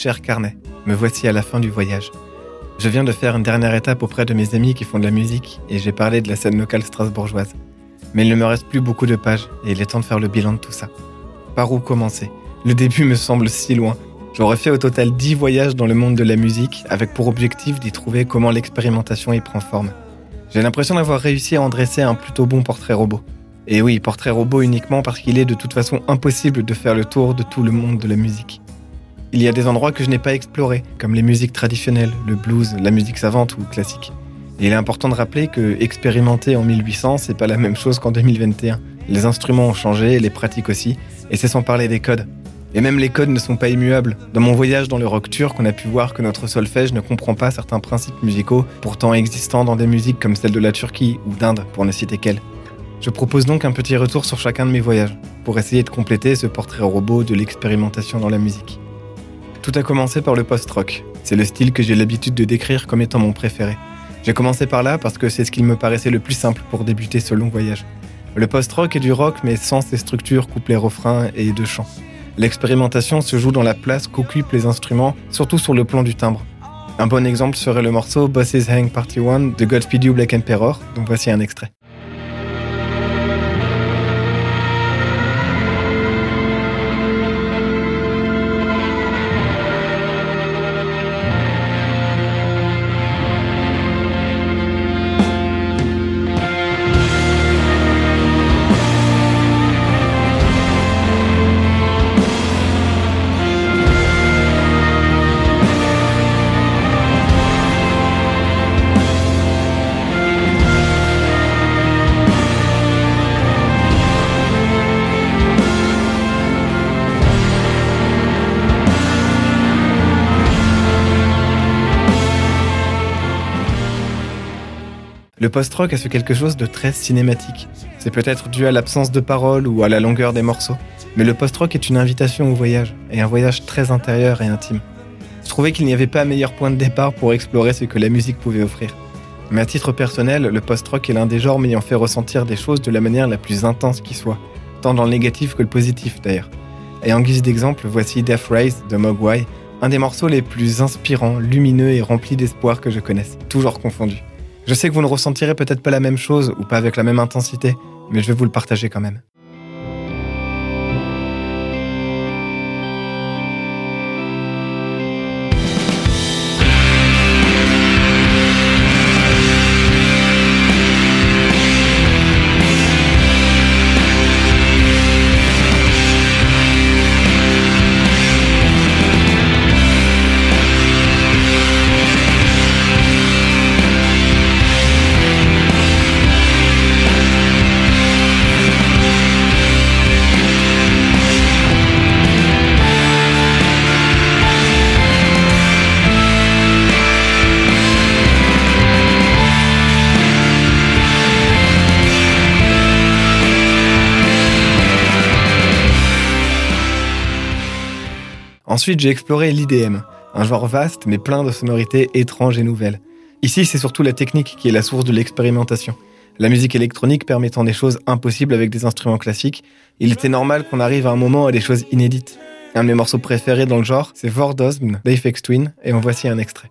Jour 54. Cher carnet, me voici à la fin du voyage. Je viens de faire une dernière étape auprès de mes amis qui font de la musique et j'ai parlé de la scène locale strasbourgeoise. Mais il ne me reste plus beaucoup de pages et il est temps de faire le bilan de tout ça. Par où commencer? Le début me semble si loin. J'aurais fait au total 10 voyages dans le monde de la musique avec pour objectif d'y trouver comment l'expérimentation y prend forme. J'ai l'impression d'avoir réussi à en dresser un plutôt bon portrait robot. Et oui, portrait robot uniquement parce qu'il est de toute façon impossible de faire le tour de tout le monde de la musique. Il y a des endroits que je n'ai pas explorés, comme les musiques traditionnelles, le blues, la musique savante ou classique. Et il est important de rappeler que expérimenter en 1800, c'est pas la même chose qu'en 2021. Les instruments ont changé, les pratiques aussi, et c'est sans parler des codes. Et même les codes ne sont pas immuables. Dans mon voyage dans le rock turc, on a pu voir que notre solfège ne comprend pas certains principes musicaux, pourtant existants dans des musiques comme celle de la Turquie ou d'Inde, pour ne citer qu'elles. Je propose donc un petit retour sur chacun de mes voyages, pour essayer de compléter ce portrait robot de l'expérimentation dans la musique. Tout a commencé par le post-rock. C'est le style que j'ai l'habitude de décrire comme étant mon préféré. J'ai commencé par là parce que c'est ce qu'il me paraissait le plus simple pour débuter ce long voyage. Le post-rock est du rock mais sans ses structures couplets refrains et de chants. L'expérimentation se joue dans la place qu'occupent les instruments, surtout sur le plan du timbre. Un bon exemple serait le morceau Bosses Hang Party 1 de Godspeed You Black Emperor, dont voici un extrait. Post-rock a fait quelque chose de très cinématique. C'est peut-être dû à l'absence de paroles ou à la longueur des morceaux, mais le post-rock est une invitation au voyage, et un voyage très intérieur et intime. Je trouvais qu'il n'y avait pas meilleur point de départ pour explorer ce que la musique pouvait offrir. Mais à titre personnel, le post-rock est l'un des genres m'ayant fait ressentir des choses de la manière la plus intense qui soit, tant dans le négatif que le positif d'ailleurs. Et en guise d'exemple, voici Death Race de Mogwai, un des morceaux les plus inspirants, lumineux et remplis d'espoir que je connaisse, toujours confondu. Je sais que vous ne ressentirez peut-être pas la même chose ou pas avec la même intensité, mais je vais vous le partager quand même. Ensuite, j'ai exploré l'IDM, un genre vaste mais plein de sonorités étranges et nouvelles. Ici, c'est surtout la technique qui est la source de l'expérimentation. La musique électronique permettant des choses impossibles avec des instruments classiques, il était normal qu'on arrive à un moment à des choses inédites. Un de mes morceaux préférés dans le genre, c'est Vordosm d'Aphex Twin, et en voici un extrait.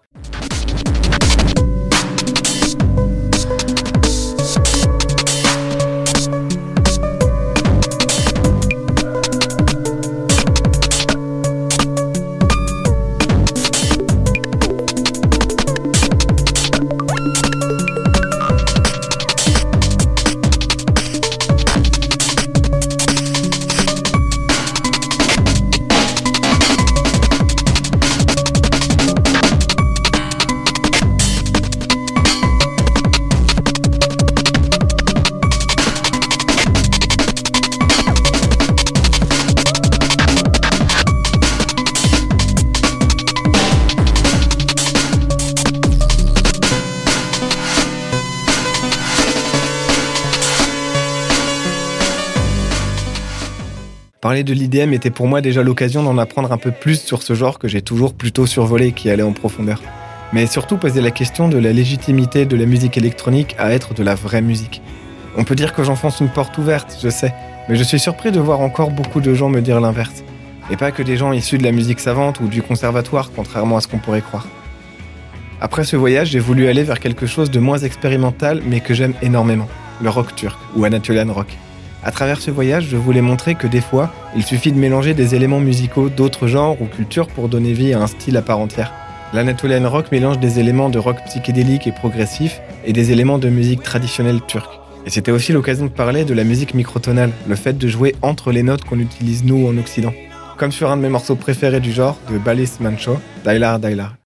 Parler de l'IDM était pour moi déjà l'occasion d'en apprendre un peu plus sur ce genre que j'ai toujours plutôt survolé qui allait en profondeur. Mais surtout poser la question de la légitimité de la musique électronique à être de la vraie musique. On peut dire que j'enfonce une porte ouverte, je sais, mais je suis surpris de voir encore beaucoup de gens me dire l'inverse. et pas que des gens issus de la musique savante ou du conservatoire, contrairement à ce qu'on pourrait croire. Après ce voyage, j'ai voulu aller vers quelque chose de moins expérimental, mais que j'aime énormément, le rock turc, ou Anatolian rock. À travers ce voyage, je voulais montrer que des fois, il suffit de mélanger des éléments musicaux d'autres genres ou cultures pour donner vie à un style à part entière. L'Anatolian rock mélange des éléments de rock psychédélique et progressif et des éléments de musique traditionnelle turque. Et c'était aussi l'occasion de parler de la musique microtonale, le fait de jouer entre les notes qu'on utilise nous en Occident. Comme sur un de mes morceaux préférés du genre, de Balis Mancho, Dailar Dailar.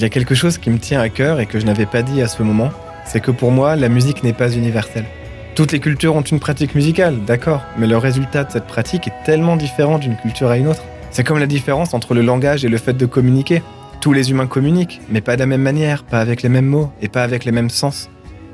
Il y a quelque chose qui me tient à cœur et que je n'avais pas dit à ce moment, c'est que pour moi, la musique n'est pas universelle. Toutes les cultures ont une pratique musicale, d'accord, mais le résultat de cette pratique est tellement différent d'une culture à une autre. C'est comme la différence entre le langage et le fait de communiquer. Tous les humains communiquent, mais pas de la même manière, pas avec les mêmes mots et pas avec les mêmes sens.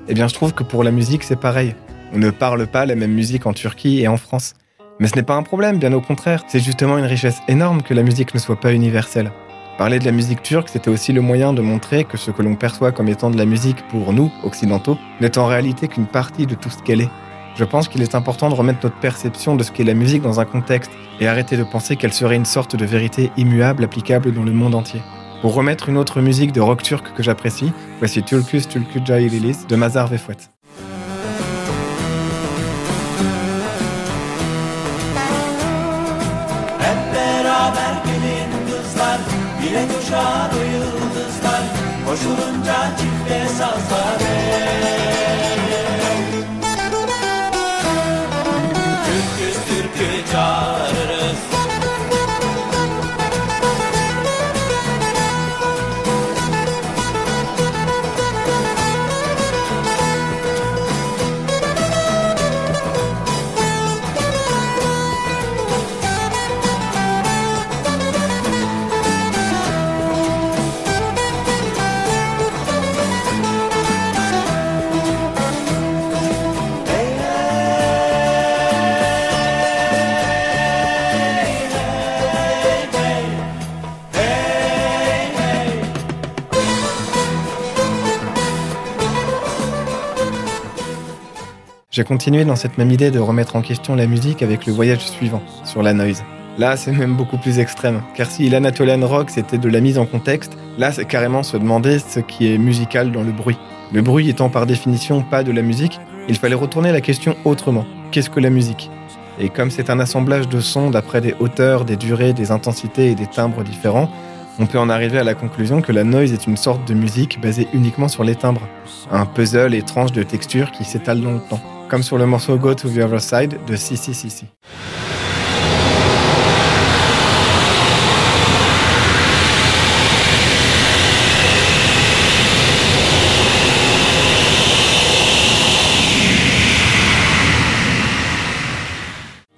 Eh bien, je trouve que pour la musique, c'est pareil. On ne parle pas la même musique en Turquie et en France. Mais ce n'est pas un problème, bien au contraire. C'est justement une richesse énorme que la musique ne soit pas universelle. Parler de la musique turque, c'était aussi le moyen de montrer que ce que l'on perçoit comme étant de la musique pour nous, occidentaux, n'est en réalité qu'une partie de tout ce qu'elle est. Je pense qu'il est important de remettre notre perception de ce qu'est la musique dans un contexte et arrêter de penser qu'elle serait une sorte de vérité immuable applicable dans le monde entier. Pour remettre une autre musique de rock turc que j'apprécie, voici Turkus Tulku Lilis de Mazar Vefouet. Yine coşar o yıldızlar Koşulunca çifte sazlar Türküz türkü çağırırız J'ai continué dans cette même idée de remettre en question la musique avec le voyage suivant, sur la noise. Là, c'est même beaucoup plus extrême, car si l'Anatolian rock c'était de la mise en contexte, là c'est carrément se demander ce qui est musical dans le bruit. Le bruit étant par définition pas de la musique, il fallait retourner la question autrement. Qu'est-ce que la musique? Et comme c'est un assemblage de sons d'après des hauteurs, des durées, des intensités et des timbres différents, on peut en arriver à la conclusion que la noise est une sorte de musique basée uniquement sur les timbres, un puzzle étrange de textures qui s'étale dans le temps comme sur le morceau Go to the Other Side de CCCC.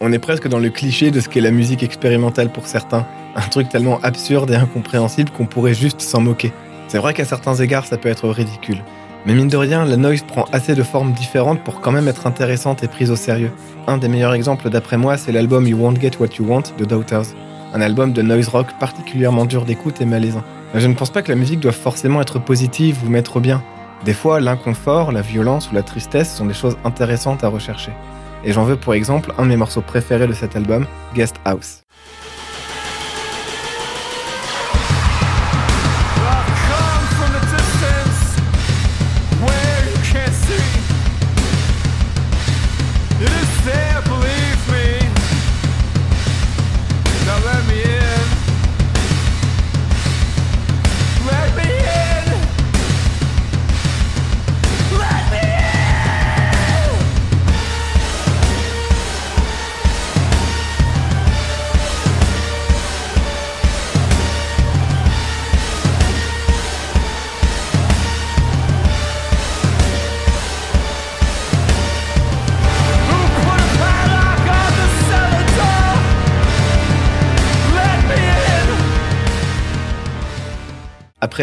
On est presque dans le cliché de ce qu'est la musique expérimentale pour certains, un truc tellement absurde et incompréhensible qu'on pourrait juste s'en moquer. C'est vrai qu'à certains égards ça peut être ridicule, mais mine de rien, la noise prend assez de formes différentes pour quand même être intéressante et prise au sérieux. Un des meilleurs exemples d'après moi, c'est l'album You Won't Get What You Want de Doubters, un album de noise rock particulièrement dur d'écoute et malaisant. Mais je ne pense pas que la musique doive forcément être positive ou mettre bien. Des fois, l'inconfort, la violence ou la tristesse sont des choses intéressantes à rechercher. Et j'en veux pour exemple un de mes morceaux préférés de cet album, Guest House.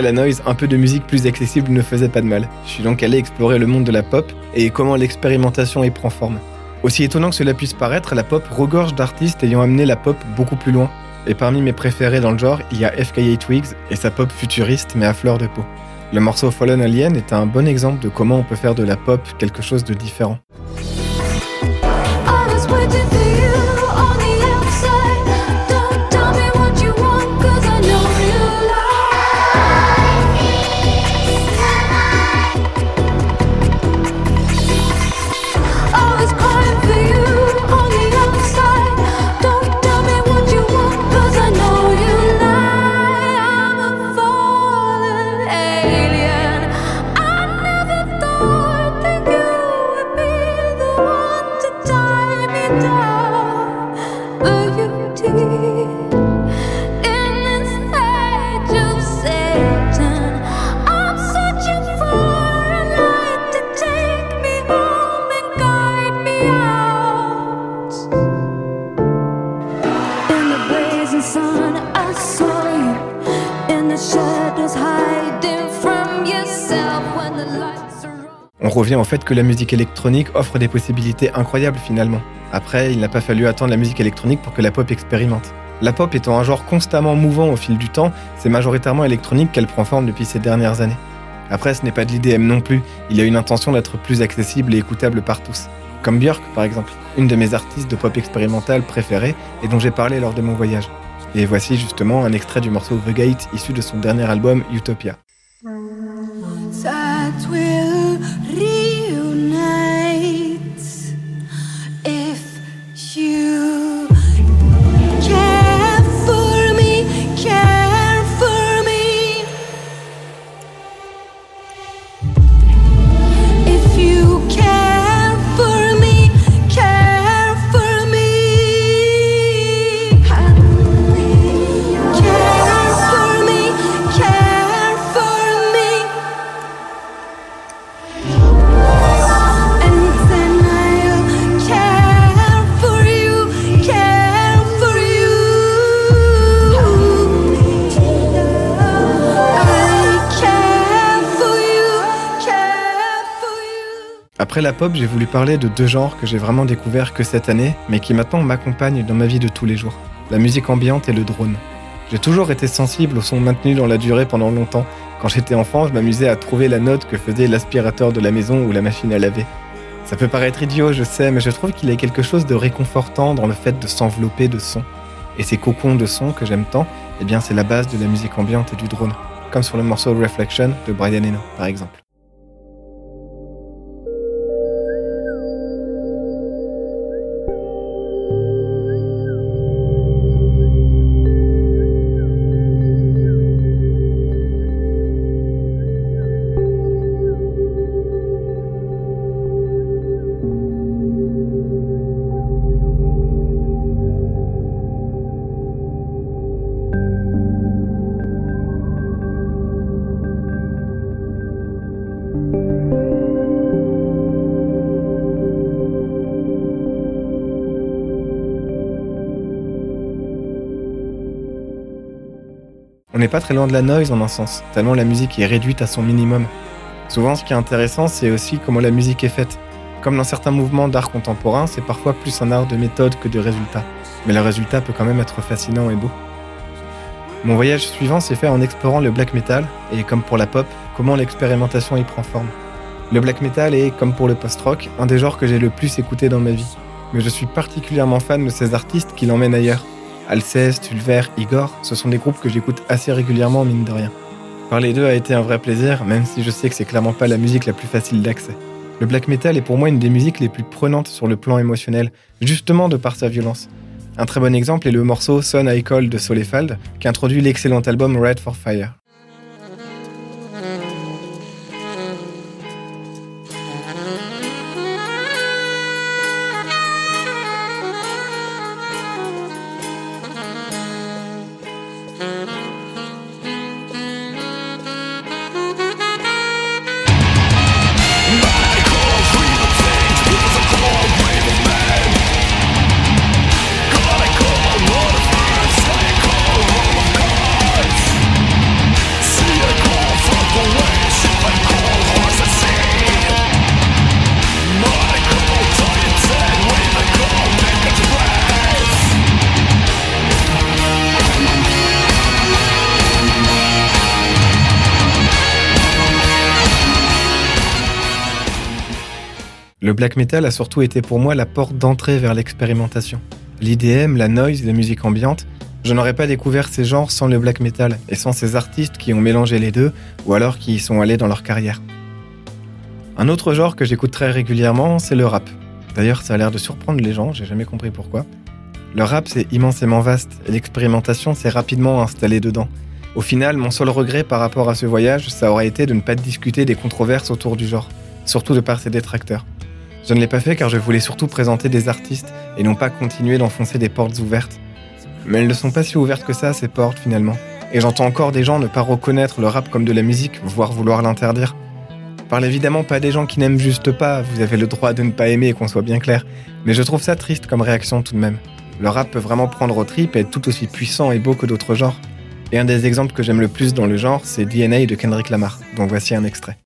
La noise, un peu de musique plus accessible ne faisait pas de mal. Je suis donc allé explorer le monde de la pop et comment l'expérimentation y prend forme. Aussi étonnant que cela puisse paraître, la pop regorge d'artistes ayant amené la pop beaucoup plus loin. Et parmi mes préférés dans le genre, il y a FKA Twigs et sa pop futuriste mais à fleur de peau. Le morceau Fallen Alien est un bon exemple de comment on peut faire de la pop quelque chose de différent. Revient au fait que la musique électronique offre des possibilités incroyables finalement. Après, il n'a pas fallu attendre la musique électronique pour que la pop expérimente. La pop étant un genre constamment mouvant au fil du temps, c'est majoritairement électronique qu'elle prend forme depuis ces dernières années. Après, ce n'est pas de l'IDM non plus, il y a une intention d'être plus accessible et écoutable par tous. Comme Björk par exemple, une de mes artistes de pop expérimentale préférées et dont j'ai parlé lors de mon voyage. Et voici justement un extrait du morceau The Gate issu de son dernier album Utopia. Après la pop, j'ai voulu parler de deux genres que j'ai vraiment découvert que cette année, mais qui maintenant m'accompagnent dans ma vie de tous les jours. La musique ambiante et le drone. J'ai toujours été sensible au son maintenu dans la durée pendant longtemps. Quand j'étais enfant, je m'amusais à trouver la note que faisait l'aspirateur de la maison ou la machine à laver. Ça peut paraître idiot, je sais, mais je trouve qu'il y a quelque chose de réconfortant dans le fait de s'envelopper de son. Et ces cocons de son que j'aime tant, eh bien c'est la base de la musique ambiante et du drone. Comme sur le morceau Reflection de Brian Eno, par exemple. Pas très loin de la noise en un sens, tellement la musique est réduite à son minimum. Souvent, ce qui est intéressant, c'est aussi comment la musique est faite. Comme dans certains mouvements d'art contemporain, c'est parfois plus un art de méthode que de résultat. Mais le résultat peut quand même être fascinant et beau. Mon voyage suivant s'est fait en explorant le black metal, et comme pour la pop, comment l'expérimentation y prend forme. Le black metal est, comme pour le post-rock, un des genres que j'ai le plus écouté dans ma vie. Mais je suis particulièrement fan de ces artistes qui l'emmènent ailleurs. Alceste, Ulver, Igor, ce sont des groupes que j'écoute assez régulièrement, mine de rien. Parler d'eux a été un vrai plaisir, même si je sais que c'est clairement pas la musique la plus facile d'accès. Le black metal est pour moi une des musiques les plus prenantes sur le plan émotionnel, justement de par sa violence. Un très bon exemple est le morceau Son I Call de Solefald, qui introduit l'excellent album Red for Fire. Le black metal a surtout été pour moi la porte d'entrée vers l'expérimentation. L'IDM, la noise, la musique ambiante, je n'aurais pas découvert ces genres sans le black metal et sans ces artistes qui ont mélangé les deux ou alors qui y sont allés dans leur carrière. Un autre genre que j'écoute très régulièrement, c'est le rap. D'ailleurs, ça a l'air de surprendre les gens, j'ai jamais compris pourquoi. Le rap, c'est immensément vaste et l'expérimentation s'est rapidement installée dedans. Au final, mon seul regret par rapport à ce voyage, ça aurait été de ne pas discuter des controverses autour du genre, surtout de par ses détracteurs. Je ne l'ai pas fait car je voulais surtout présenter des artistes et non pas continuer d'enfoncer des portes ouvertes. Mais elles ne sont pas si ouvertes que ça, ces portes finalement. Et j'entends encore des gens ne pas reconnaître le rap comme de la musique, voire vouloir l'interdire. Parle évidemment pas des gens qui n'aiment juste pas, vous avez le droit de ne pas aimer, qu'on soit bien clair. Mais je trouve ça triste comme réaction tout de même. Le rap peut vraiment prendre aux tripes et être tout aussi puissant et beau que d'autres genres. Et un des exemples que j'aime le plus dans le genre, c'est DNA de Kendrick Lamar, dont voici un extrait.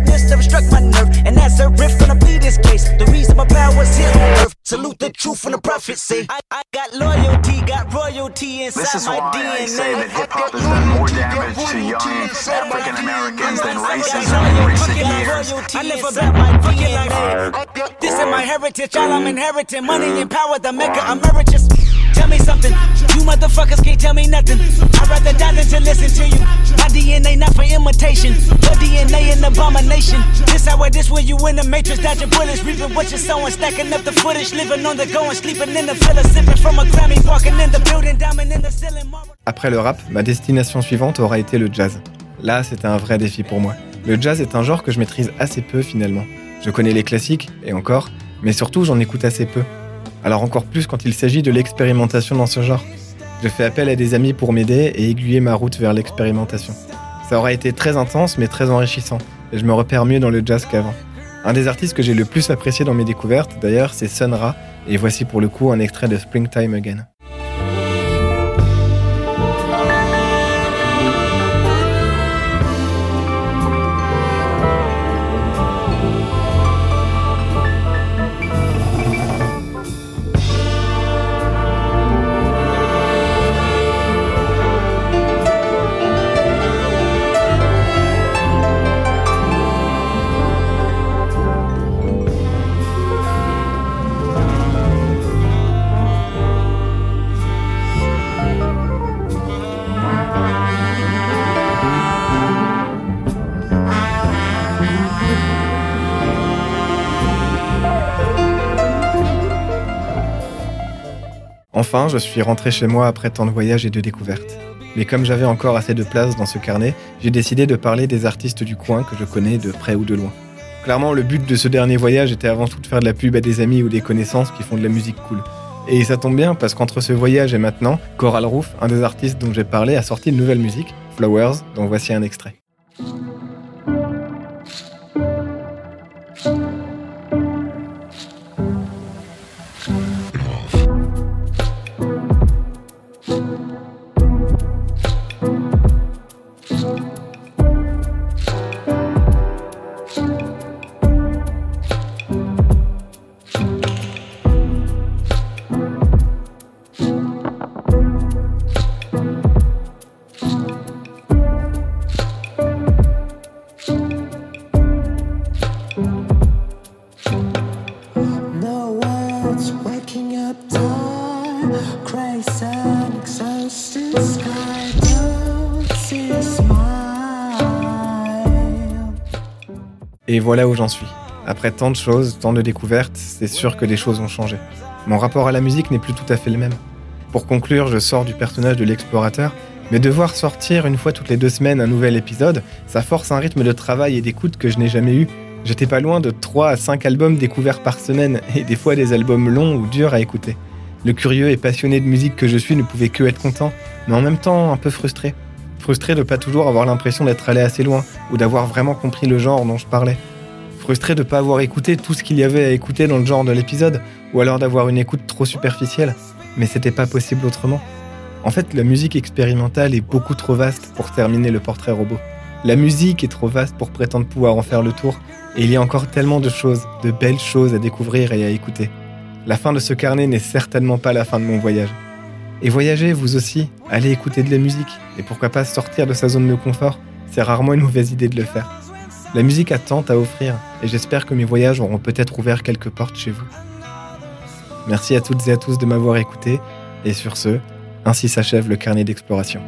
And passiveness never struck my nerve. And that's a riff gonna be this case. The reason my power's here on earth. Salute the truth and the prophecy. I, I got loyalty, got royalty inside This is my why DNA. I say that hip hop has done more damage to young African Americans than racism in recent years. I never bet my DNA. This is my heritage, all I'm inheriting. Money and power, the maker emeritus. Après le rap, ma destination suivante aura été le jazz. Là, c'était un vrai défi pour moi. Le jazz est un genre que je maîtrise assez peu finalement. Je connais les classiques, et encore, mais surtout j'en écoute assez peu. Alors encore plus quand il s'agit de l'expérimentation dans ce genre. Je fais appel à des amis pour m'aider et aiguiller ma route vers l'expérimentation. Ça aura été très intense mais très enrichissant, et je me repère mieux dans le jazz qu'avant. Un des artistes que j'ai le plus apprécié dans mes découvertes, d'ailleurs, c'est Sun Ra, et voici pour le coup un extrait de Springtime Again. Enfin, je suis rentré chez moi après tant de voyages et de découvertes. Mais comme j'avais encore assez de place dans ce carnet, j'ai décidé de parler des artistes du coin que je connais de près ou de loin. Clairement, le but de ce dernier voyage était avant tout de faire de la pub à des amis ou des connaissances qui font de la musique cool. Et ça tombe bien parce qu'entre ce voyage et maintenant, Coral Roof, un des artistes dont j'ai parlé, a sorti une nouvelle musique, Flowers, dont voici un extrait. Et voilà où j'en suis. Après tant de choses, tant de découvertes, c'est sûr que des choses ont changé. Mon rapport à la musique n'est plus tout à fait le même. Pour conclure, je sors du personnage de l'explorateur, mais devoir sortir une fois toutes les deux semaines un nouvel épisode, ça force un rythme de travail et d'écoute que je n'ai jamais eu. J'étais pas loin de 3 à 5 albums découverts par semaine, et des fois des albums longs ou durs à écouter. Le curieux et passionné de musique que je suis ne pouvait que être content, mais en même temps un peu frustré. Frustré de pas toujours avoir l'impression d'être allé assez loin, ou d'avoir vraiment compris le genre dont je parlais. Frustré de pas avoir écouté tout ce qu'il y avait à écouter dans le genre de l'épisode, ou alors d'avoir une écoute trop superficielle. Mais c'était pas possible autrement. En fait, la musique expérimentale est beaucoup trop vaste pour terminer le portrait robot. La musique est trop vaste pour prétendre pouvoir en faire le tour, et il y a encore tellement de choses, de belles choses à découvrir et à écouter. La fin de ce carnet n'est certainement pas la fin de mon voyage. Et voyager, vous aussi, allez écouter de la musique, et pourquoi pas sortir de sa zone de confort, c'est rarement une mauvaise idée de le faire. La musique a tant à offrir et j'espère que mes voyages auront peut-être ouvert quelques portes chez vous. Merci à toutes et à tous de m'avoir écouté et sur ce, ainsi s'achève le carnet d'exploration.